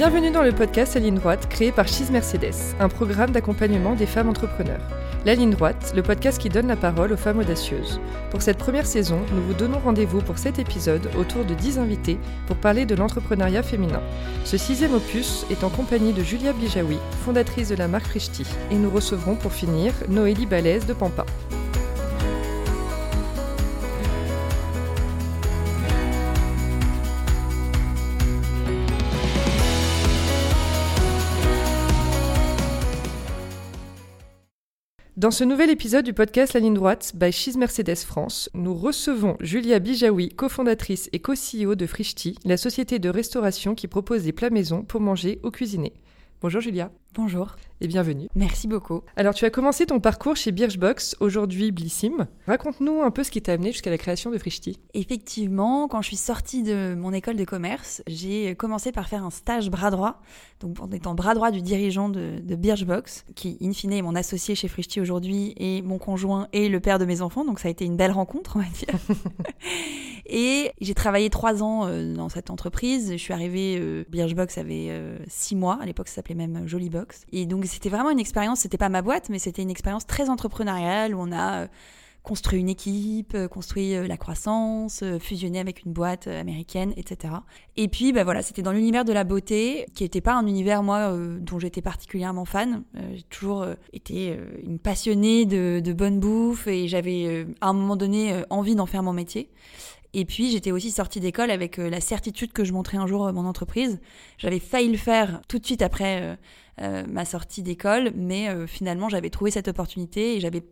Bienvenue dans le podcast La Ligne Droite, créé par Cheese Mercedes, un programme d'accompagnement des femmes entrepreneurs. La Ligne Droite, le podcast qui donne la parole aux femmes audacieuses. Pour cette première saison, nous vous donnons rendez-vous pour cet épisode autour de 10 invités pour parler de l'entrepreneuriat féminin. Ce sixième opus est en compagnie de Julia Bijawi, fondatrice de la marque Frishti. Et nous recevrons pour finir Noélie Balèze de Pampa. Dans ce nouvel épisode du podcast La Ligne Droite by Cheese Mercedes France, nous recevons Julia Bijawi, cofondatrice et co-CEO de Frishti, la société de restauration qui propose des plats maison pour manger ou cuisiner. Bonjour Julia. Bonjour. Et bienvenue. Merci beaucoup. Alors tu as commencé ton parcours chez Birchbox, aujourd'hui Blissim. Raconte-nous un peu ce qui t'a amené jusqu'à la création de Frishti. Effectivement, quand je suis sortie de mon école de commerce, j'ai commencé par faire un stage bras droit, donc en étant bras droit du dirigeant de, de Birchbox, qui in fine est mon associé chez Frishti aujourd'hui et mon conjoint et le père de mes enfants, donc ça a été une belle rencontre, on va dire. et j'ai travaillé trois ans euh, dans cette entreprise. Je suis arrivée, euh, Birchbox avait euh, six mois, à l'époque ça s'appelait même Jolie Box. Et donc c'était vraiment une expérience, c'était pas ma boîte, mais c'était une expérience très entrepreneuriale où on a euh, construit une équipe, euh, construit euh, la croissance, fusionné avec une boîte américaine, etc. Et puis, bah voilà, c'était dans l'univers de la beauté, qui n'était pas un univers, moi, dont j'étais particulièrement fan. J'ai toujours été une passionnée de, de bonne bouffe et j'avais, à un moment donné, envie d'en faire mon métier. Et puis j'étais aussi sortie d'école avec la certitude que je montrais un jour mon entreprise. J'avais failli le faire tout de suite après euh, ma sortie d'école, mais euh, finalement j'avais trouvé cette opportunité et j'avais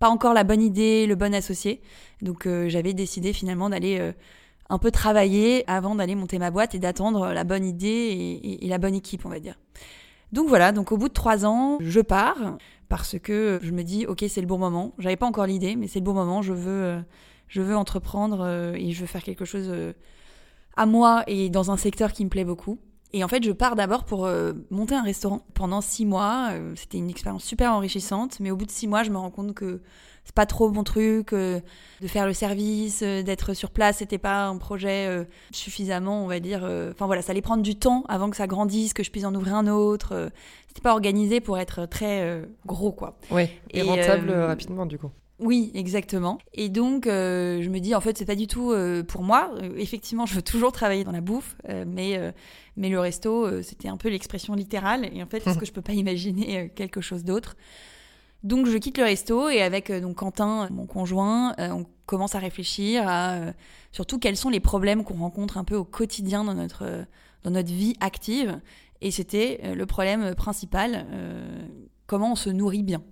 pas encore la bonne idée, le bon associé. Donc euh, j'avais décidé finalement d'aller un peu travailler avant d'aller monter ma boîte et d'attendre la bonne idée et, la bonne équipe, on va dire. Donc voilà, donc au bout de trois ans, je pars parce que je me dis ok c'est le bon moment. J'avais pas encore l'idée, mais c'est le bon moment. Je veux, je veux entreprendre et je veux faire quelque chose à moi et dans un secteur qui me plaît beaucoup. Et en fait, je pars d'abord pour euh, monter un restaurant pendant six mois. Euh, c'était une expérience super enrichissante, mais au bout de six mois, je me rends compte que c'est pas trop mon truc euh, de faire le service, d'être sur place. C'était pas un projet suffisamment, on va dire. Enfin voilà, ça allait prendre du temps avant que ça grandisse, que je puisse en ouvrir un autre. c'était pas organisé pour être très gros, quoi. Oui, et rentable rapidement, du coup. Oui, exactement. Et donc, euh, je me dis, en fait, c'est pas du tout euh, pour moi. Euh, effectivement, je veux toujours travailler dans la bouffe, mais, mais le resto, c'était un peu l'expression littérale. Et en fait, est-ce que je peux pas imaginer quelque chose d'autre? Donc, je quitte le resto et avec donc Quentin, mon conjoint, on commence à réfléchir à surtout quels sont les problèmes qu'on rencontre un peu au quotidien dans notre, dans notre vie active. Et c'était le problème principal, comment on se nourrit bien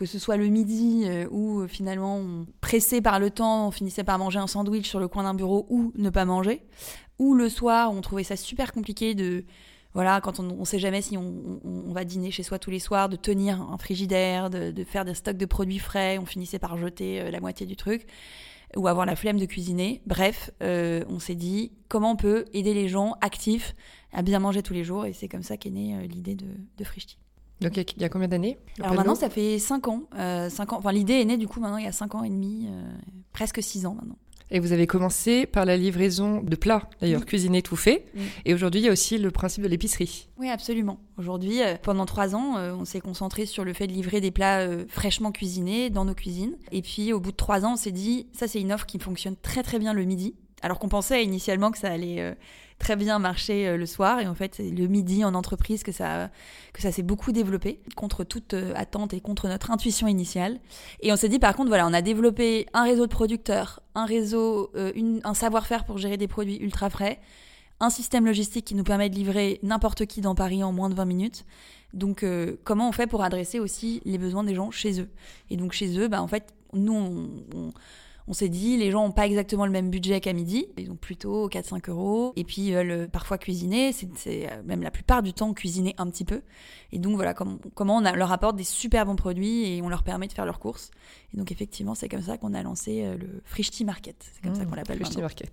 que ce soit le midi euh, où euh, finalement, pressé par le temps, on finissait par manger un sandwich sur le coin d'un bureau ou ne pas manger, ou le soir, on trouvait ça super compliqué de voilà, quand on ne sait jamais si on, va dîner chez soi tous les soirs, de tenir un frigidaire, de, faire des stocks de produits frais, on finissait par jeter euh, la moitié du truc, ou avoir la flemme de cuisiner. Bref, on s'est dit comment on peut aider les gens actifs à bien manger tous les jours, et c'est comme ça qu'est née l'idée de, de donc il y a combien d'années Alors maintenant ça fait 5 ans. Euh, ans. Enfin l'idée est née du coup maintenant il y a 5 ans et demi, euh, presque 6 ans maintenant. Et vous avez commencé par la livraison de plats, d'ailleurs, cuisinés tout fait. Et aujourd'hui, il y a aussi le principe de l'épicerie. Oui, absolument. Aujourd'hui, euh, pendant trois ans, on s'est concentré sur le fait de livrer des plats fraîchement cuisinés dans nos cuisines. Et puis, au bout de trois ans, on s'est dit, ça, c'est une offre qui fonctionne très, très bien le midi. Alors qu'on pensait initialement que ça allait très bien marché euh, le soir. Et en fait, c'est le midi en entreprise que ça, que ça s'est beaucoup développé, contre toute euh, attente et contre notre intuition initiale. Et on s'est dit, par contre, voilà, on a développé un réseau de producteurs, un réseau, euh, un savoir-faire pour gérer des produits ultra frais, un système logistique qui nous permet de livrer n'importe qui dans Paris en moins de 20 minutes. Donc, comment on fait pour adresser aussi les besoins des gens chez eux? Et donc, chez eux, bah, en fait, nous, on on s'est dit, les gens n'ont pas exactement le même budget qu'à midi, ils ont plutôt 4-5 euros, et puis veulent parfois cuisiner, c'est même la plupart du temps cuisiner un petit peu. Et donc voilà, comment on leur apporte des super bons produits et on leur permet de faire leurs courses. Et donc effectivement, c'est comme ça qu'on a lancé euh, le Frishti Market. C'est comme ça mmh, qu'on l'appelle. Frishti Market.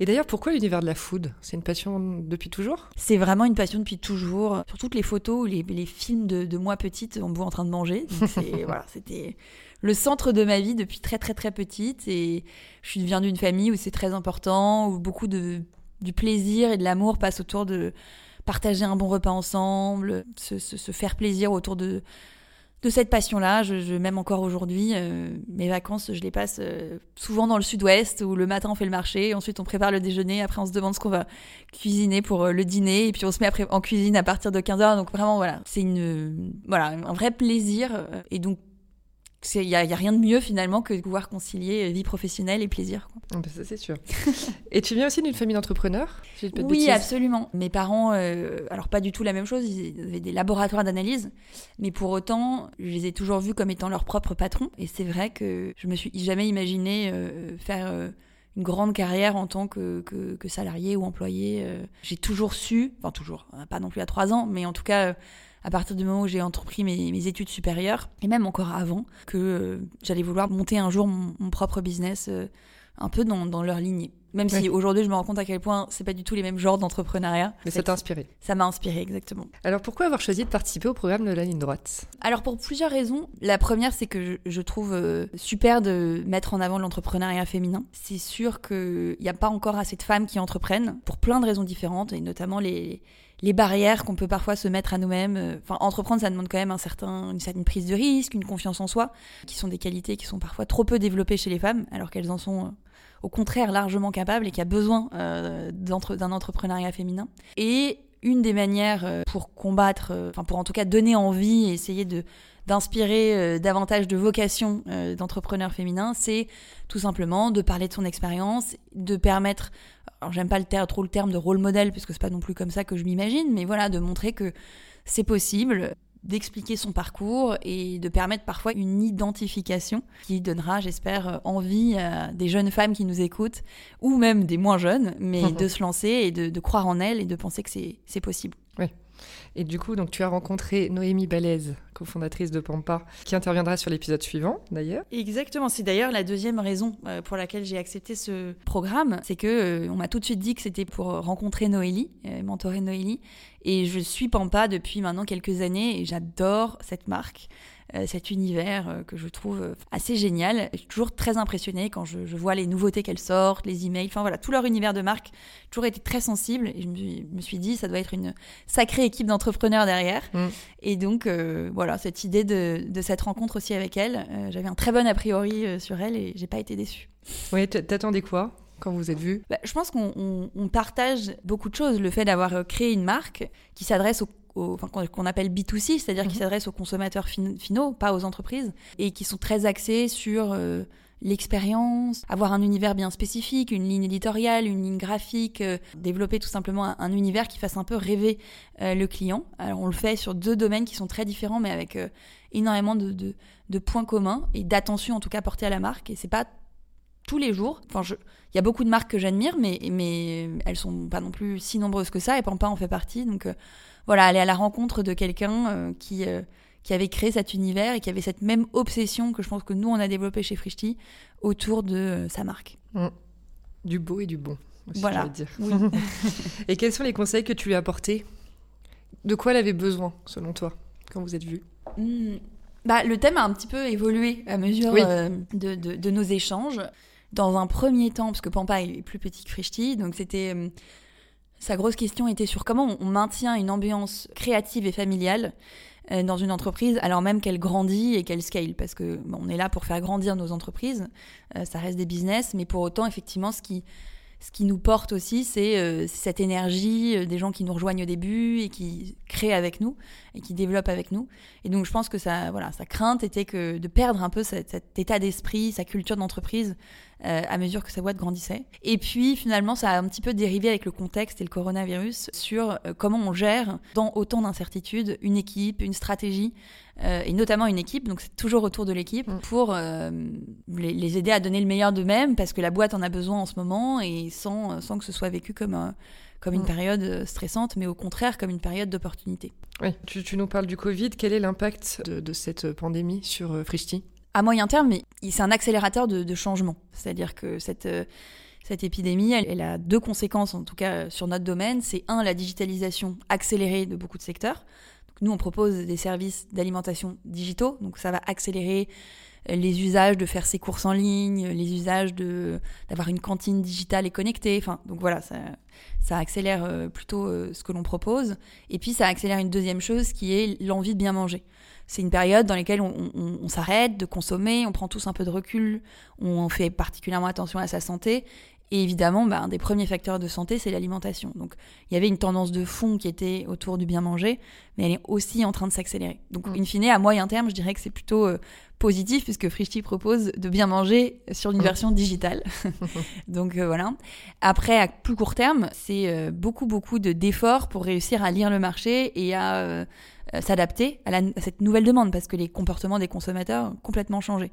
et d'ailleurs, pourquoi l'univers de la food? C'est une passion depuis toujours? C'est vraiment une passion depuis toujours. Sur toutes les photos, les, les films de, de, moi petite, on me voit en train de manger. voilà, c'était le centre de ma vie depuis très très très petite. Et je viens d'une famille où c'est très important, où beaucoup de du plaisir et de l'amour passe autour de partager un bon repas ensemble, se, se, faire plaisir autour de, de cette passion-là. Je, même encore aujourd'hui, euh, mes vacances, je les passe euh, souvent dans le sud-ouest où le matin on fait le marché, ensuite on prépare le déjeuner, après on se demande ce qu'on va cuisiner pour euh, le dîner, et puis on se met après en cuisine à partir de 15h. Donc vraiment, voilà, c'est une, voilà, un vrai plaisir. Et donc il n'y a, a, rien de mieux finalement que de pouvoir concilier vie professionnelle et plaisir. Ah bah ça c'est sûr. et tu viens aussi d'une famille d'entrepreneurs Oui, absolument. Mes parents, euh, alors pas du tout la même chose, ils avaient des laboratoires d'analyse, mais pour autant, je les ai toujours vus comme étant leurs propres patrons. Et c'est vrai que je me suis jamais imaginé euh, faire euh, une grande carrière en tant que, que, salarié ou employé. J'ai toujours su, enfin toujours, pas non plus à trois ans, mais en tout cas à partir du moment où j'ai entrepris mes, études supérieures, et même encore avant, que euh, j'allais vouloir monter un jour mon, propre business euh, un peu dans, dans, leur lignée. Même si aujourd'hui je me rends compte à quel point c'est pas du tout les mêmes genres d'entrepreneuriat. Mais ça t'a inspiré. Ça m'a inspiré, exactement. Alors pourquoi avoir choisi de participer au programme de la ligne droite? Alors pour plusieurs raisons. La première, c'est que je, trouve euh, super de mettre en avant l'entrepreneuriat féminin. C'est sûr qu'il n'y a pas encore assez de femmes qui entreprennent pour plein de raisons différentes, et notamment les les barrières qu'on peut parfois se mettre à nous-mêmes. Enfin, entreprendre, ça demande quand même un certain, une certaine prise de risque, une confiance en soi, qui sont des qualités qui sont parfois trop peu développées chez les femmes, alors qu'elles en sont euh, au contraire largement capables et qui a besoin euh, d'un entrepreneuriat féminin. Et une des manières pour combattre, enfin pour en tout cas donner envie et essayer de d'inspirer davantage de vocations d'entrepreneurs féminins, c'est tout simplement de parler de son expérience, de permettre alors j'aime pas le trop le terme de rôle modèle, puisque c'est pas non plus comme ça que je m'imagine, mais voilà, de montrer que c'est possible, d'expliquer son parcours et de permettre parfois une identification qui donnera, j'espère, envie à des jeunes femmes qui nous écoutent, ou même des moins jeunes, mais de se lancer et de, de croire en elles et de penser que c'est possible. Oui. Et du coup, donc tu as rencontré Noémie Balèze, cofondatrice de Pampa, qui interviendra sur l'épisode suivant d'ailleurs. Exactement, c'est d'ailleurs la deuxième raison euh, pour laquelle j'ai accepté ce programme, c'est que euh, on m'a tout de suite dit que c'était pour rencontrer Noélie, euh, mentorer Noélie, et je suis Pampa depuis maintenant quelques années et j'adore cette marque. Euh, cet univers euh, que je trouve euh, assez génial. Je suis toujours très impressionnée quand je, vois les nouveautés qu'elles sortent, les emails, enfin voilà, tout leur univers de marque. J'ai toujours été très sensible et je me, suis dit, ça doit être une sacrée équipe d'entrepreneurs derrière. Mm. Et donc, voilà, cette idée de, cette rencontre aussi avec elle, j'avais un très bon a priori sur elle et j'ai pas été déçue. Oui, t'attendais quoi quand vous êtes vu bah, Je pense qu'on partage beaucoup de choses. Le fait d'avoir créé une marque qui s'adresse qu'on appelle B2C, c'est-à-dire qui mhm. s'adressent aux consommateurs finaux, pas aux entreprises, et qui sont très axés sur euh, l'expérience, avoir un univers bien spécifique, une ligne éditoriale, une ligne graphique, euh, développer tout simplement un, univers qui fasse un peu rêver euh, le client. Alors on le fait sur deux domaines qui sont très différents, mais avec énormément de, de, points communs et d'attention en tout cas portée à la marque. Et c'est pas tous les jours. Enfin, il y a beaucoup de marques que j'admire, mais, mais elles sont pas non plus si nombreuses que ça, et Pampa en fait partie. Donc voilà, aller à la rencontre de quelqu'un euh, qui, euh, qui avait créé cet univers et qui avait cette même obsession que je pense que nous, on a développé chez Frishti autour de euh, sa marque. Mm. Du beau et du bon. voilà. Dire. et quels sont les conseils que tu lui as apportés? De quoi elle avait besoin, selon toi, quand vous êtes vus mm. bah, Le thème a un petit peu évolué à mesure de, de, nos échanges. Dans un premier temps, parce que Pampa est plus petit que Frishti, donc c'était sa grosse question était sur comment on maintient une ambiance créative et familiale euh, dans une entreprise alors même qu'elle grandit et qu'elle scale. Parce que on est là pour faire grandir nos entreprises euh, ça reste des business mais pour autant effectivement ce qui ce qui nous porte aussi c'est euh, cette énergie des gens qui nous rejoignent au début et qui créent avec nous et qui développent avec nous. Et donc je pense que ça voilà sa crainte était que de perdre un peu cet, état d'esprit sa culture d'entreprise euh, à mesure que sa boîte grandissait. Et puis finalement, ça a un petit peu dérivé avec le contexte et le coronavirus sur euh, comment on gère dans autant d'incertitudes une équipe, une stratégie, euh, et notamment une équipe, donc c'est toujours autour de l'équipe, mm. pour les, les, aider à donner le meilleur d'eux-mêmes, parce que la boîte en a besoin en ce moment, et sans, sans que ce soit vécu comme comme une mm. période stressante, mais au contraire comme une période d'opportunité. Oui, tu, nous parles du Covid. Quel est l'impact de, cette pandémie sur Frishti? À moyen terme, c'est un accélérateur de, changement. C'est-à-dire que cette, euh, cette épidémie, elle, a deux conséquences, en tout cas euh, sur notre domaine. C'est un, la digitalisation accélérée de beaucoup de secteurs. nous, on propose des services d'alimentation digitaux, donc ça va accélérer les usages de faire ses courses en ligne, les usages de d'avoir une cantine digitale et connectée. Enfin, donc voilà, ça, accélère euh, plutôt euh, ce que l'on propose. Et puis ça accélère une deuxième chose qui est l'envie de bien manger. C'est une période dans laquelle on, s'arrête de consommer, on prend tous un peu de recul, on fait particulièrement attention à sa santé. Et évidemment, bah, un des premiers facteurs de santé, c'est l'alimentation. Donc, il y avait une tendance de fond qui était autour du bien manger, mais elle est aussi en train de s'accélérer. Donc, mm. in fine, à moyen terme, je dirais que c'est plutôt euh, positif puisque Frishti propose de bien manger sur une version digitale. Donc euh, voilà. Après, à plus court terme, c'est euh, beaucoup beaucoup de d'efforts pour réussir à lire le marché et à s'adapter à, cette nouvelle demande parce que les comportements des consommateurs ont complètement changé.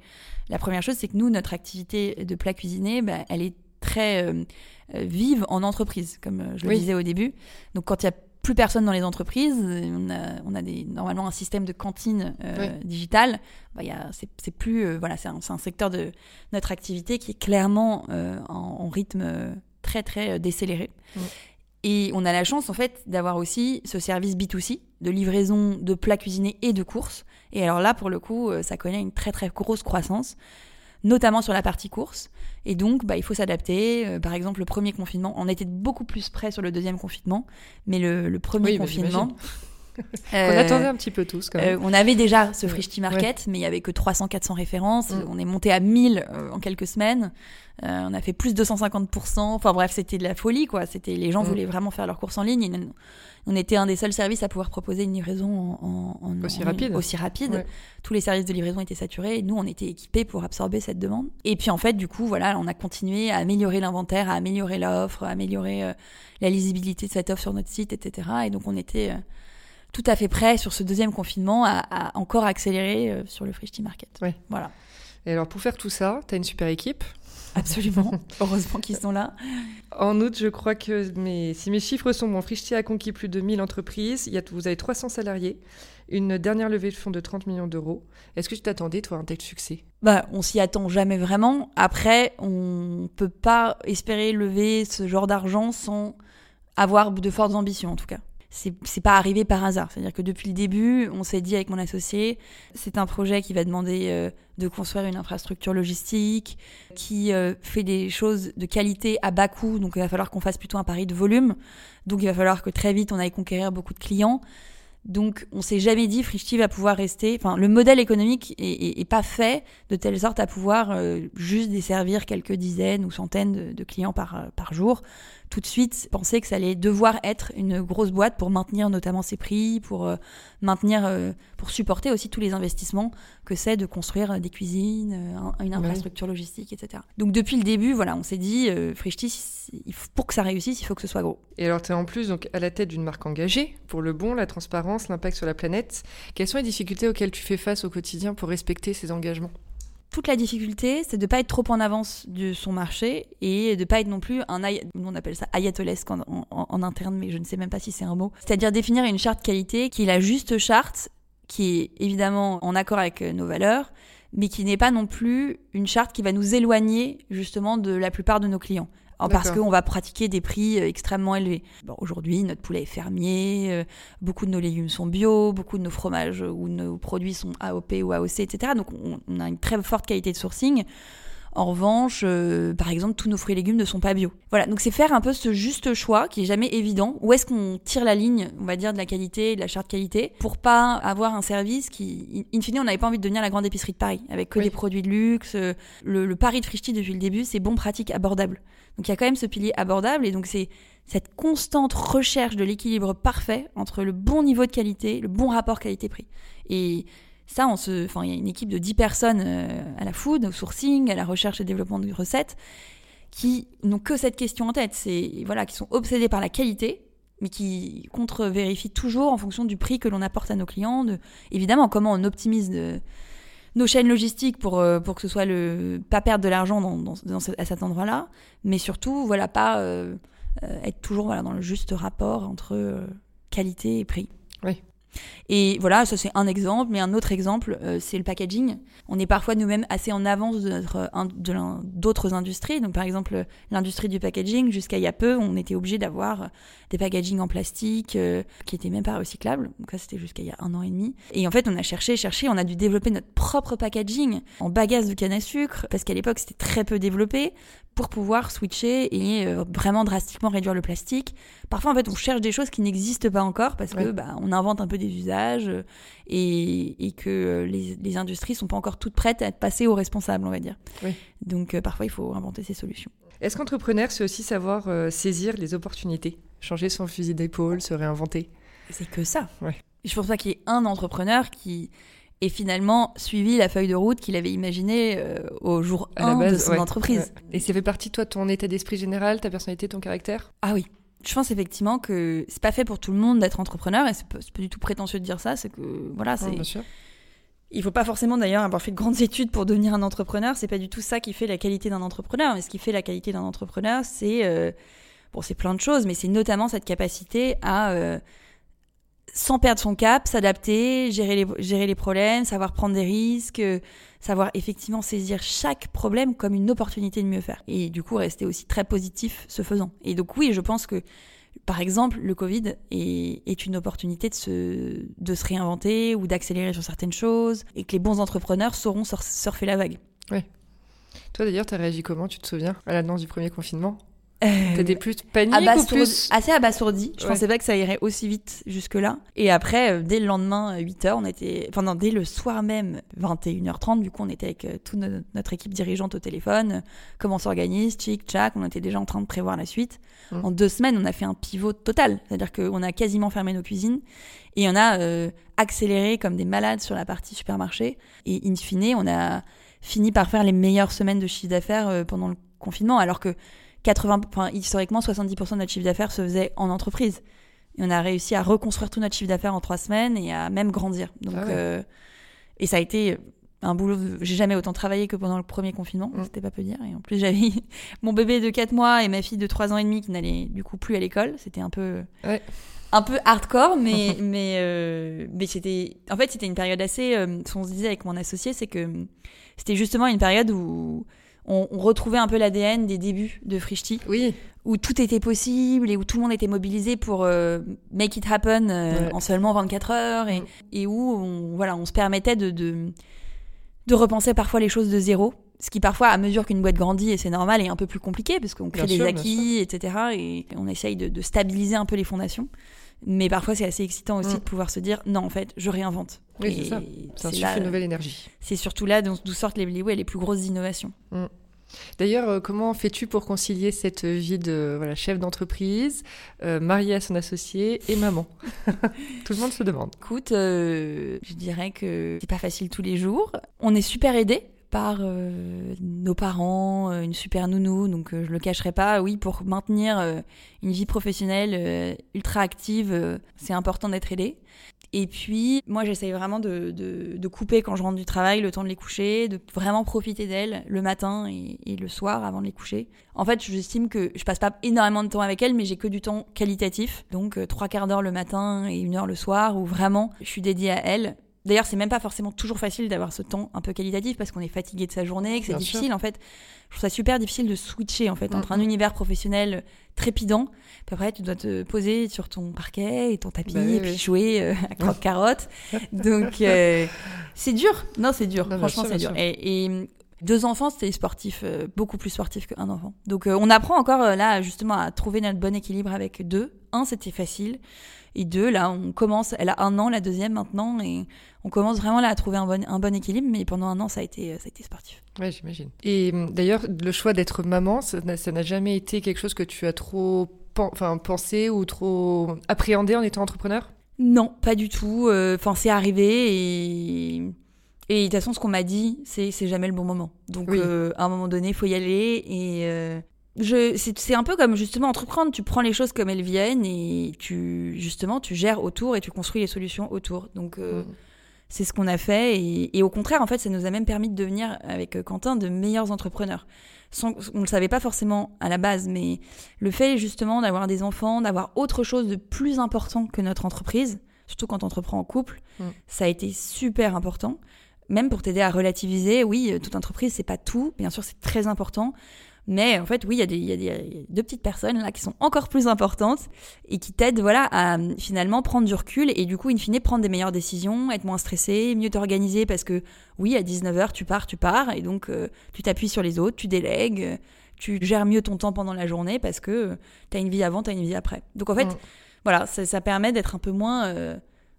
La première chose, c'est que nous, notre activité de plat cuisiné, bah, elle est très vive en entreprise, comme je le disais au début. Donc quand il y a plus personne dans les entreprises. On a, on a des, normalement un système de cantine euh, digitale. Bah, c'est plus, euh, voilà, c'est un, un, secteur de notre activité qui est clairement euh, en, rythme très très décéléré. Et on a la chance en fait d'avoir aussi ce service B2C de livraison de plats cuisinés et de courses. Et alors là, pour le coup, ça connaît une très très grosse croissance notamment sur la partie course. Et donc, bah, il faut s'adapter. Euh, par exemple, le premier confinement, on était beaucoup plus près sur le deuxième confinement, mais le, premier bah, confinement. On attendait un petit peu tous quand même. Euh, on avait déjà ce Frishti Market, mais il y avait que 300-400 références. Mm. On est monté à 1000 euh, en quelques semaines. on a fait plus de 250%. Enfin bref, c'était de la folie quoi. C'était les gens mm. voulaient vraiment faire leurs courses en ligne on était un des seuls services à pouvoir proposer une livraison en, aussi rapide. Aussi rapide. Tous les services de livraison étaient saturés. Et nous, on était équipés pour absorber cette demande. Et puis en fait, du coup, voilà, on a continué à améliorer l'inventaire, à améliorer l'offre, à améliorer euh, la lisibilité de cette offre sur notre site, etc. Et donc on était euh, tout à fait prêt sur ce deuxième confinement à, encore accélérer euh, sur le Frishti Market. Voilà. Et alors pour faire tout ça, tu as une super équipe Absolument. Heureusement qu'ils sont là. En août, je crois que si mes chiffres sont bons, Frichti a conquis plus de 1000 entreprises. Il y a, vous avez 300 salariés. Une dernière levée de fonds de 30 millions d'euros. Est-ce que tu t'attendais, toi, à un tel succès? Bah, On s'y attend jamais vraiment. Après, on ne peut pas espérer lever ce genre d'argent sans avoir de fortes ambitions, en tout cas c'est pas arrivé par hasard. C'est-à-dire que depuis le début, on s'est dit avec mon associé, c'est un projet qui va demander euh, de construire une infrastructure logistique, qui euh, fait des choses de qualité à bas coût, donc il va falloir qu'on fasse plutôt un pari de volume. Donc il va falloir que très vite on aille conquérir beaucoup de clients. Donc, on s'est jamais dit Frishti va pouvoir rester. Enfin, le modèle économique est, pas fait de telle sorte à pouvoir euh, juste desservir quelques dizaines ou centaines de, clients par, euh, par jour. Tout de suite, penser que ça allait devoir être une grosse boîte pour maintenir notamment ses prix, pour euh, maintenir, pour supporter aussi tous les investissements que c'est de construire des cuisines, une infrastructure logistique, etc. Donc, depuis le début, voilà, on s'est dit Frishti, pour que ça réussisse, il faut que ce soit gros. Et alors, tu es en plus donc à la tête d'une marque engagée pour le bon, la transparence l'impact sur la planète. Quelles sont les difficultés auxquelles tu fais face au quotidien pour respecter ces engagements? Toute la difficulté, c'est de ne pas être trop en avance de son marché et de ne pas être non plus un, on appelle ça ayatolesque en, interne, mais je ne sais même pas si c'est un mot. C'est-à-dire définir une charte qualité qui est la juste charte, qui est évidemment en accord avec nos valeurs, mais qui n'est pas non plus une charte qui va nous éloigner justement de la plupart de nos clients parce qu'on va pratiquer des prix euh, extrêmement élevés. Aujourd'hui, notre poulet est fermier, euh, beaucoup de nos légumes sont bio, beaucoup de nos fromages ou nos produits sont AOP ou AOC, etc. Donc on a une très forte qualité de sourcing. En revanche, euh, par exemple, tous nos fruits et légumes ne sont pas bio. Voilà, donc c'est faire un peu ce juste choix qui est jamais évident. Où est-ce qu'on tire la ligne, on va dire, de la qualité, de la charte qualité, pour pas avoir un service qui, in fine, on n'avait pas envie de devenir la grande épicerie de Paris, avec que des produits de luxe. Le, le pari de Frichti depuis le début, c'est bon, pratique, abordable. Donc il y a quand même ce pilier abordable et donc c'est cette constante recherche de l'équilibre parfait entre le bon niveau de qualité, le bon rapport qualité-prix. Et ça, enfin, il y a une équipe de 10 personnes à la food, au sourcing, à la recherche et développement de recettes, qui n'ont que cette question en tête. C'est voilà, qui sont obsédés par la qualité, mais qui contre-vérifient toujours en fonction du prix que l'on apporte à nos clients. De, évidemment, comment on optimise de, nos chaînes logistiques pour, euh, pour que ce soit le pas perdre de l'argent à cet endroit-là, mais surtout voilà pas euh, euh, être toujours voilà dans le juste rapport entre qualité et prix. Oui. Et voilà, ça c'est un exemple, mais un autre exemple, euh, c'est le packaging. On est parfois nous-mêmes assez en avance d'autres industries. Donc par exemple, l'industrie du packaging, jusqu'à il y a peu, on était obligé d'avoir des packaging en plastique euh, qui étaient même pas recyclables. Donc ça c'était jusqu'à il y a un an et demi. Et en fait, on a cherché, cherché, on a dû développer notre propre packaging en bagasse de canne à sucre, parce qu'à l'époque c'était très peu développé pour pouvoir switcher et euh, vraiment drastiquement réduire le plastique. Parfois, en fait, on cherche des choses qui n'existent pas encore parce que bah, on invente un peu des usages euh, et, et que euh, les, les, industries sont pas encore toutes prêtes à être passées aux responsables, on va dire. Donc, parfois, il faut inventer ces solutions. Est-ce qu'entrepreneur, c'est aussi savoir saisir les opportunités, changer son fusil d'épaule, se réinventer? C'est que ça. Ouais. Je pense pas qu'il y ait un entrepreneur qui et finalement suivi la feuille de route qu'il avait imaginée euh, au jour 1 de son entreprise. Et ça fait partie de toi, ton état d'esprit général, ta personnalité, ton caractère? Ah oui. Je pense effectivement que c'est pas fait pour tout le monde d'être entrepreneur et c'est pas, pas, du tout prétentieux de dire ça. C'est que voilà, c'est. Il faut pas forcément d'ailleurs avoir fait de grandes études pour devenir un entrepreneur. C'est pas du tout ça qui fait la qualité d'un entrepreneur. Mais ce qui fait la qualité d'un entrepreneur, c'est euh, bon, c'est plein de choses, mais c'est notamment cette capacité à euh, sans perdre son cap, s'adapter, gérer les, gérer les problèmes, savoir prendre des risques, euh, savoir effectivement saisir chaque problème comme une opportunité de mieux faire. Et du coup, rester aussi très positif ce faisant. Et donc oui, je pense que, par exemple, le Covid est, est une opportunité de se, de se réinventer ou d'accélérer sur certaines choses et que les bons entrepreneurs sauront surfer la vague. Oui. Toi d'ailleurs, tu as réagi comment, tu te souviens, à l'annonce du premier confinement? T'étais plus panique ou plus Assez abasourdi. Je pensais pas que ça irait aussi vite jusque-là. Et après, euh, dès le lendemain, 8h, on était... Enfin non, dès le soir même, 21h30, du coup, on était avec euh, toute notre équipe dirigeante au téléphone. Comment on s'organise, tchic, tchac. On était déjà en train de prévoir la suite. Mmh. En deux semaines, on a fait un pivot total. C'est-à-dire qu'on a quasiment fermé nos cuisines. Et on a euh, accéléré comme des malades sur la partie supermarché. Et in fine, on a fini par faire les meilleures semaines de chiffre d'affaires pendant le confinement. Alors que 80, enfin, historiquement, 70% de notre chiffre d'affaires se faisait en entreprise. Et on a réussi à reconstruire tout notre chiffre d'affaires en trois semaines et à même grandir. Donc, ah euh, et ça a été un boulot. J'ai jamais autant travaillé que pendant le premier confinement. Mm. C'était pas peu dire. Et en plus, j'avais mon bébé de 4 mois et ma fille de 3 ans et demi qui n'allait du coup plus à l'école. C'était un peu. Un peu hardcore, mais mais euh, mais c'était en fait c'était une période assez. Euh, ce qu'on se disait avec mon associé, c'est que c'était justement une période où on, retrouvait un peu l'ADN des débuts de Frishti. Oui. Où tout était possible et où tout le monde était mobilisé pour euh, make it happen euh, en seulement 24 heures et, mm. et où on, voilà, on se permettait de, de, de, repenser parfois les choses de zéro. Ce qui parfois, à mesure qu'une boîte grandit, et c'est normal, est un peu plus compliqué parce qu'on crée des acquis, etc. Et on essaye de, de, stabiliser un peu les fondations. Mais parfois, c'est assez excitant aussi mm. de pouvoir se dire non, en fait, je réinvente. Oui, c'est ça. Ça insuffle une nouvelle énergie. C'est surtout là d'où sortent les, les, les plus grosses innovations. Mm. D'ailleurs, euh, comment fais-tu pour concilier cette vie de voilà, chef d'entreprise, euh, mariée à son associé et maman? Tout le monde se demande. Écoute, euh, je dirais que c'est pas facile tous les jours. On est super aidés par euh, nos parents, euh, une super nounou, donc euh, je le cacherai pas. Oui, pour maintenir une vie professionnelle ultra active, c'est important d'être aidé. Et puis, moi, j'essaye vraiment de, de, couper quand je rentre du travail le temps de les coucher, de vraiment profiter d'elles le matin et, et, le soir avant de les coucher. En fait, j'estime que je passe pas énormément de temps avec elles, mais j'ai que du temps qualitatif. Donc, trois quarts d'heure le matin et une heure le soir où vraiment je suis dédiée à elles. D'ailleurs, c'est même pas forcément toujours facile d'avoir ce temps un peu qualitatif parce qu'on est fatigué de sa journée, que c'est difficile en fait. Je trouve ça super difficile de switcher en fait entre un univers professionnel trépidant, puis après tu dois te poser sur ton parquet et ton tapis bah et puis jouer euh, à croque carotte. Donc euh, c'est dur. Non, c'est dur. Franchement, c'est dur. Et, et, deux enfants, c'était sportif, euh, beaucoup plus sportif qu'un enfant. Donc on apprend encore là justement à trouver notre bon équilibre avec deux. Un, c'était facile. Et deux, là, on commence, elle a un an, la deuxième maintenant, et on commence vraiment là à trouver un bon, un bon équilibre, mais pendant un an, ça a été, ça a été sportif. Ouais, j'imagine. Et hum, d'ailleurs, le choix d'être maman, ça n'a jamais été quelque chose que tu as trop enfin, pensé ou trop appréhendé en étant entrepreneur? Non, pas du tout. Enfin, c'est arrivé et et de toute façon, ce qu'on m'a dit, c'est c'est jamais le bon moment. Donc, à un moment donné, il faut y aller. Et je, c'est un peu comme justement entreprendre. Tu prends les choses comme elles viennent et tu justement tu gères autour et tu construis les solutions autour. Donc euh, mm. c'est ce qu'on a fait et, au contraire en fait ça nous a même permis de devenir avec euh, Quentin de meilleurs entrepreneurs. Sans, on le savait pas forcément à la base, mais le fait justement d'avoir des enfants, d'avoir autre chose de plus important que notre entreprise, surtout quand on entreprend en couple, mm. ça a été super important. Même pour t'aider à relativiser, oui, euh, toute entreprise, c'est pas tout. Bien sûr, c'est très important. Mais en fait, oui, il y, a des, deux petites personnes là qui sont encore plus importantes et qui t'aident voilà, à finalement prendre du recul et du coup, in fine, prendre des meilleures décisions, être moins stressé, mieux t'organiser parce que oui, à 19h, tu pars, tu pars et donc euh, tu t'appuies sur les autres, tu délègues, tu gères mieux ton temps pendant la journée parce que tu as une vie avant, tu as une vie après. Donc en fait, mm. voilà, ça, permet d'être un peu moins euh,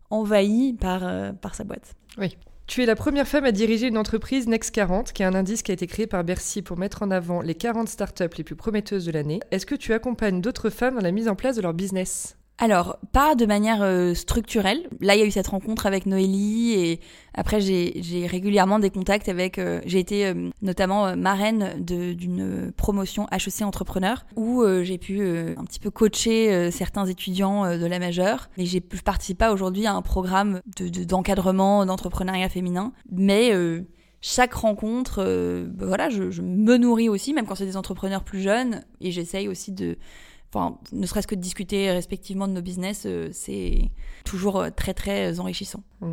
envahi par, euh, par sa boîte. Oui. Tu es la première femme à diriger une entreprise Next 40, qui est un indice qui a été créé par Bercy pour mettre en avant les 40 startups les plus prometteuses de l'année. Est-ce que tu accompagnes d'autres femmes dans la mise en place de leur business? Alors, pas de manière euh, structurelle. Là, il y a eu cette rencontre avec Noélie et après, j'ai régulièrement des contacts avec... Euh, j'ai été euh, notamment marraine d'une promotion HEC Entrepreneur où j'ai pu un petit peu coacher certains étudiants de la majeure. Et j'ai pu participer aujourd'hui à un programme d'encadrement de, d'entrepreneuriat féminin. Mais chaque rencontre, bah voilà, je, je me nourris aussi, même quand c'est des entrepreneurs plus jeunes. Et j'essaye aussi de enfin, ne serait-ce que de discuter respectivement de nos business, euh, c'est toujours euh, très très enrichissant. Mm.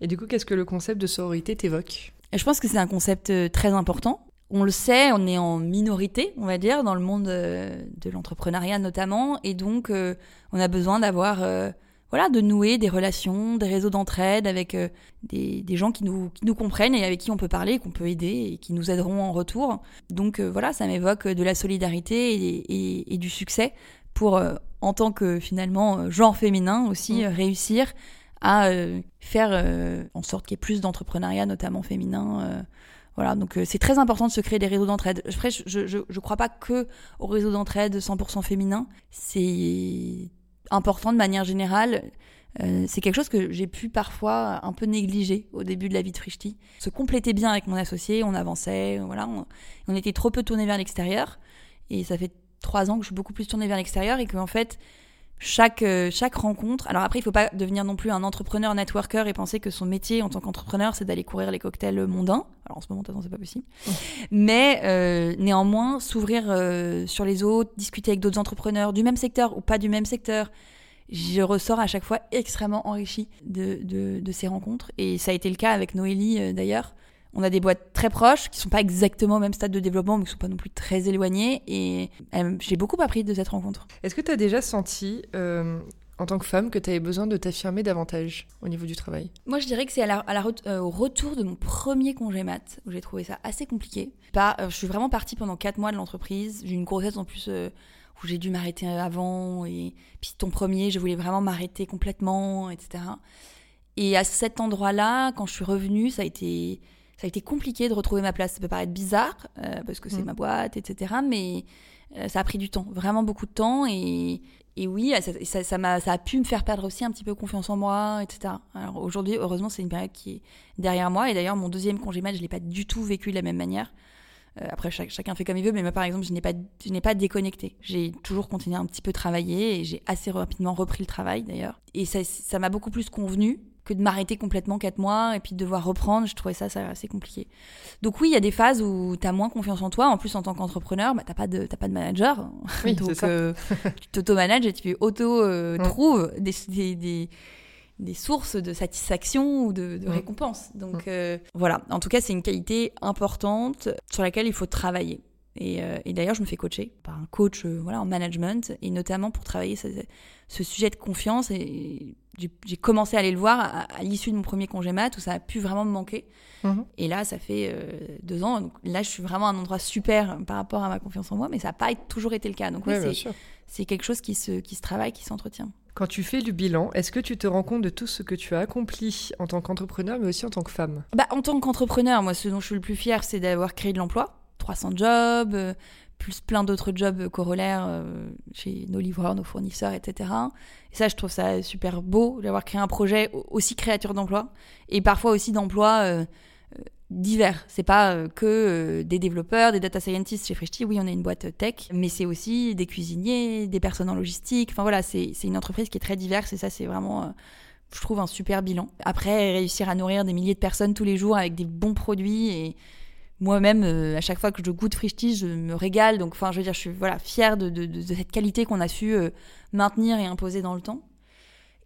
Et du coup, qu'est-ce que le concept de sororité t'évoque? Je pense que c'est un concept euh, très important. On le sait, on est en minorité, on va dire, dans le monde de l'entrepreneuriat notamment, et donc on a besoin d'avoir voilà, de nouer des relations, des réseaux d'entraide avec euh, des, des, gens qui nous, qui nous comprennent et avec qui on peut parler, qu'on peut aider et qui nous aideront en retour. Donc euh, voilà, ça m'évoque de la solidarité et, et, du succès pour, euh, en tant que finalement genre féminin aussi, mm. réussir à faire en sorte qu'il y ait plus d'entrepreneuriat, notamment féminin. Voilà, donc c'est très important de se créer des réseaux d'entraide. Après, je, je, je crois pas que au réseau d'entraide 100% féminin. C'est important de manière générale. Euh, c'est quelque chose que j'ai pu parfois un peu négliger au début de la vie de Frishti. Se compléter bien avec mon associé, on avançait, voilà, on, était trop peu tourné vers l'extérieur. Et ça fait trois ans que je suis beaucoup plus tournée vers l'extérieur et qu'en fait, chaque, euh, chaque rencontre. Alors après, il faut pas devenir non plus un entrepreneur networker et penser que son métier en tant qu'entrepreneur, c'est d'aller courir les cocktails mondains. Alors en ce moment, c'est pas possible. Mais euh, néanmoins, s'ouvrir euh, sur les autres, discuter avec d'autres entrepreneurs du même secteur ou pas du même secteur. Je ressors à chaque fois extrêmement enrichi de, de, de ces rencontres. Et ça a été le cas avec Noélie d'ailleurs. On a des boîtes très proches qui sont pas exactement au même stade de développement, mais qui sont pas non plus très éloignées. Et euh, j'ai beaucoup appris de cette rencontre. Est-ce que tu as déjà senti, euh, en tant que femme, que tu avais besoin de t'affirmer davantage au niveau du travail? Moi, je dirais que c'est à la, euh, au retour de mon premier congé mat où j'ai trouvé ça assez compliqué. Pas, je suis vraiment partie pendant quatre mois de l'entreprise. J'ai eu une grossesse en plus où j'ai dû m'arrêter avant. Et puis ton premier, je voulais vraiment m'arrêter complètement, etc. Et à cet endroit-là, quand je suis revenue, ça a été ça a été compliqué de retrouver ma place. Ça peut paraître bizarre, euh, parce que c'est mm. ma boîte, etc. Mais euh, ça a pris du temps, vraiment beaucoup de temps. Et, et oui, ça, ça, a, ça a pu me faire perdre aussi un petit peu confiance en moi, etc. Alors aujourd'hui, heureusement, c'est une période qui est derrière moi. Et d'ailleurs, mon deuxième congé mat, je ne l'ai pas du tout vécu de la même manière. Euh, après, chacun fait comme il veut, mais moi, par exemple, je n'ai pas, je n'ai pas déconnecté. J'ai toujours continué un petit peu travailler et j'ai assez rapidement repris le travail d'ailleurs. Et ça, ça m'a beaucoup plus convenu que de m'arrêter complètement quatre mois et puis de devoir reprendre. Je trouvais ça, ça assez compliqué. Donc oui, il y a des phases où tu as moins confiance en toi. En plus, en tant qu'entrepreneur, bah, tu pas de pas de manager. Oui, Donc euh, tu t'auto-manages et tu auto-trouves euh, des, des, des, sources de satisfaction ou de, de récompense. Donc euh, voilà, en tout cas, c'est une qualité importante sur laquelle il faut travailler. Et, et d'ailleurs, je me fais coacher par un coach voilà, en management, et notamment pour travailler ce, ce sujet de confiance. Et j'ai commencé à aller le voir à, l'issue de mon premier congé mat où ça a pu vraiment me manquer. Mhm. Et là, ça fait euh, deux ans. Donc là, je suis vraiment à un endroit super par rapport à ma confiance en moi, mais ça n'a pas toujours été le cas. Donc oui, c'est quelque chose qui se, qui se travaille, qui s'entretient. Quand tu fais du bilan, est-ce que tu te rends compte de tout ce que tu as accompli en tant qu'entrepreneur, mais aussi en tant que femme? Bah, En tant qu'entrepreneur, moi, ce dont je suis le plus fière, c'est d'avoir créé de l'emploi. 300 jobs, euh, plus plein d'autres jobs corollaires euh, chez nos livreurs, nos fournisseurs, etc. Et ça, je trouve ça super beau d'avoir créé un projet aussi créateur d'emplois et parfois aussi d'emplois euh, euh, divers. C'est pas que des développeurs, des data scientists chez Freshti. Oui, on est une boîte tech, mais c'est aussi des cuisiniers, des personnes en logistique. Enfin voilà, c'est une entreprise qui est très diverse et ça, c'est vraiment je trouve un super bilan. Après, réussir à nourrir des milliers de personnes tous les jours avec des bons produits et moi-même, euh, à chaque fois que je goûte Frischti, je me régale. Donc, enfin, je veux dire, je suis voilà, fière de, de, cette qualité qu'on a su euh, maintenir et imposer dans le temps.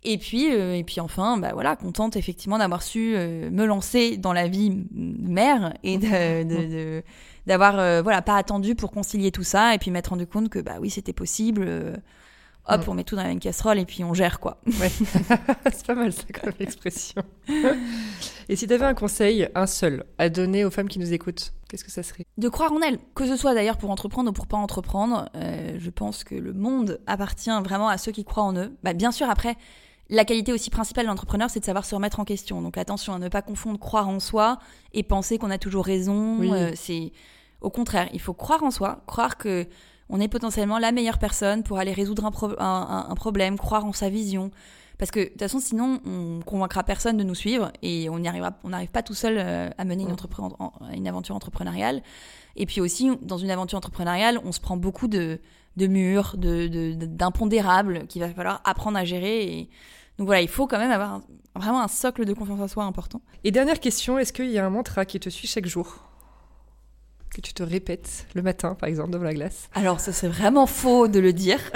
Et puis, euh, et puis enfin, bah voilà, contente effectivement d'avoir su me lancer dans la vie mère et de, d'avoir voilà pas attendu pour concilier tout ça et puis m'être rendu compte que bah oui c'était possible hop, on met tout dans la même casserole et puis on gère quoi. Ouais. c'est pas mal ça comme expression. Et si tu avais un conseil, un seul, à donner aux femmes qui nous écoutent, qu'est-ce que ça serait? De croire en elles, que ce soit d'ailleurs pour entreprendre ou pour pas entreprendre. Euh, je pense que le monde appartient vraiment à ceux qui croient en eux. Bah, bien sûr, après. La qualité aussi principale de l'entrepreneur, c'est de savoir se remettre en question. Donc attention à ne pas confondre croire en soi et penser qu'on a toujours raison. Euh, c'est au contraire, il faut croire en soi, croire que on est potentiellement la meilleure personne pour aller résoudre un, problème, croire en sa vision. Parce que de toute façon, sinon, on convaincra personne de nous suivre et on n'y arrivera, on n'arrive pas tout seul euh, à mener une, une, aventure entrepreneuriale. Et puis aussi, dans une aventure entrepreneuriale, on se prend beaucoup de, de murs, d'impondérables de, qu'il va falloir apprendre à gérer. Et... Donc voilà, il faut quand même avoir vraiment un socle de confiance en soi important. Et dernière question, est-ce qu'il y a un mantra qui te suit chaque jour? Que tu te répètes le matin, par exemple, devant la glace? Alors, ce serait vraiment faux de le dire.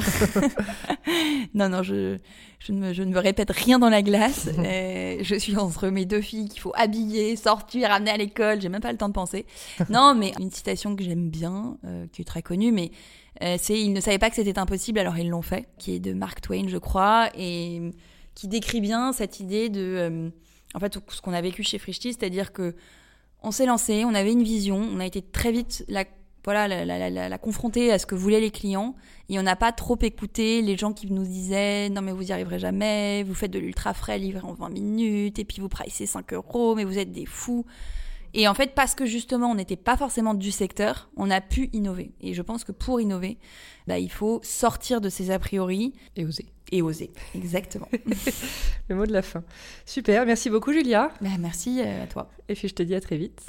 non, non, je, je, ne me, je, ne me, répète rien dans la glace. Euh, je suis entre mes deux filles qu'il faut habiller, sortir, ramener à l'école. J'ai même pas le temps de penser. Non, mais une citation que j'aime bien, euh, qui est très connue, mais euh, c'est Ils ne savaient pas que c'était impossible, alors ils l'ont fait, qui est de Mark Twain, je crois, et qui décrit bien cette idée de. en fait, ce qu'on a vécu chez Frischti, c'est-à-dire que on s'est lancé, on avait une vision, on a été très vite la, voilà, la, confronter à ce que voulaient les clients et on n'a pas trop écouté les gens qui nous disaient non mais vous y arriverez jamais, vous faites de l'ultra frais livré en 20 minutes et puis vous pricez 5 euros mais vous êtes des fous. Et en fait, parce que justement, on n'était pas forcément du secteur, on a pu innover. Et je pense que pour innover, bah, il faut sortir de ses a priori. Et oser. Et oser, exactement. Le mot de la fin. Super, merci beaucoup Julia. Bah, merci euh, à toi. Et puis je te dis à très vite.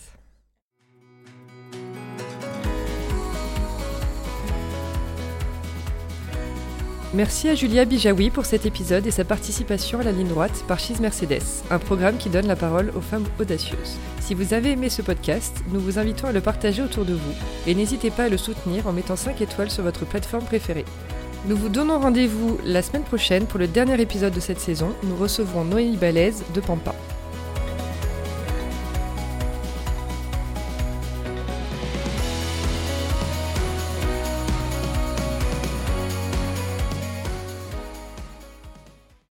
Merci à Julia Bijawi pour cet épisode et sa participation à la ligne droite par Cheese Mercedes, un programme qui donne la parole aux femmes audacieuses. Si vous avez aimé ce podcast, nous vous invitons à le partager autour de vous et n'hésitez pas à le soutenir en mettant 5 étoiles sur votre plateforme préférée. Nous vous donnons rendez-vous la semaine prochaine pour le dernier épisode de cette saison. Nous recevrons Noémie Balaise de Pampa.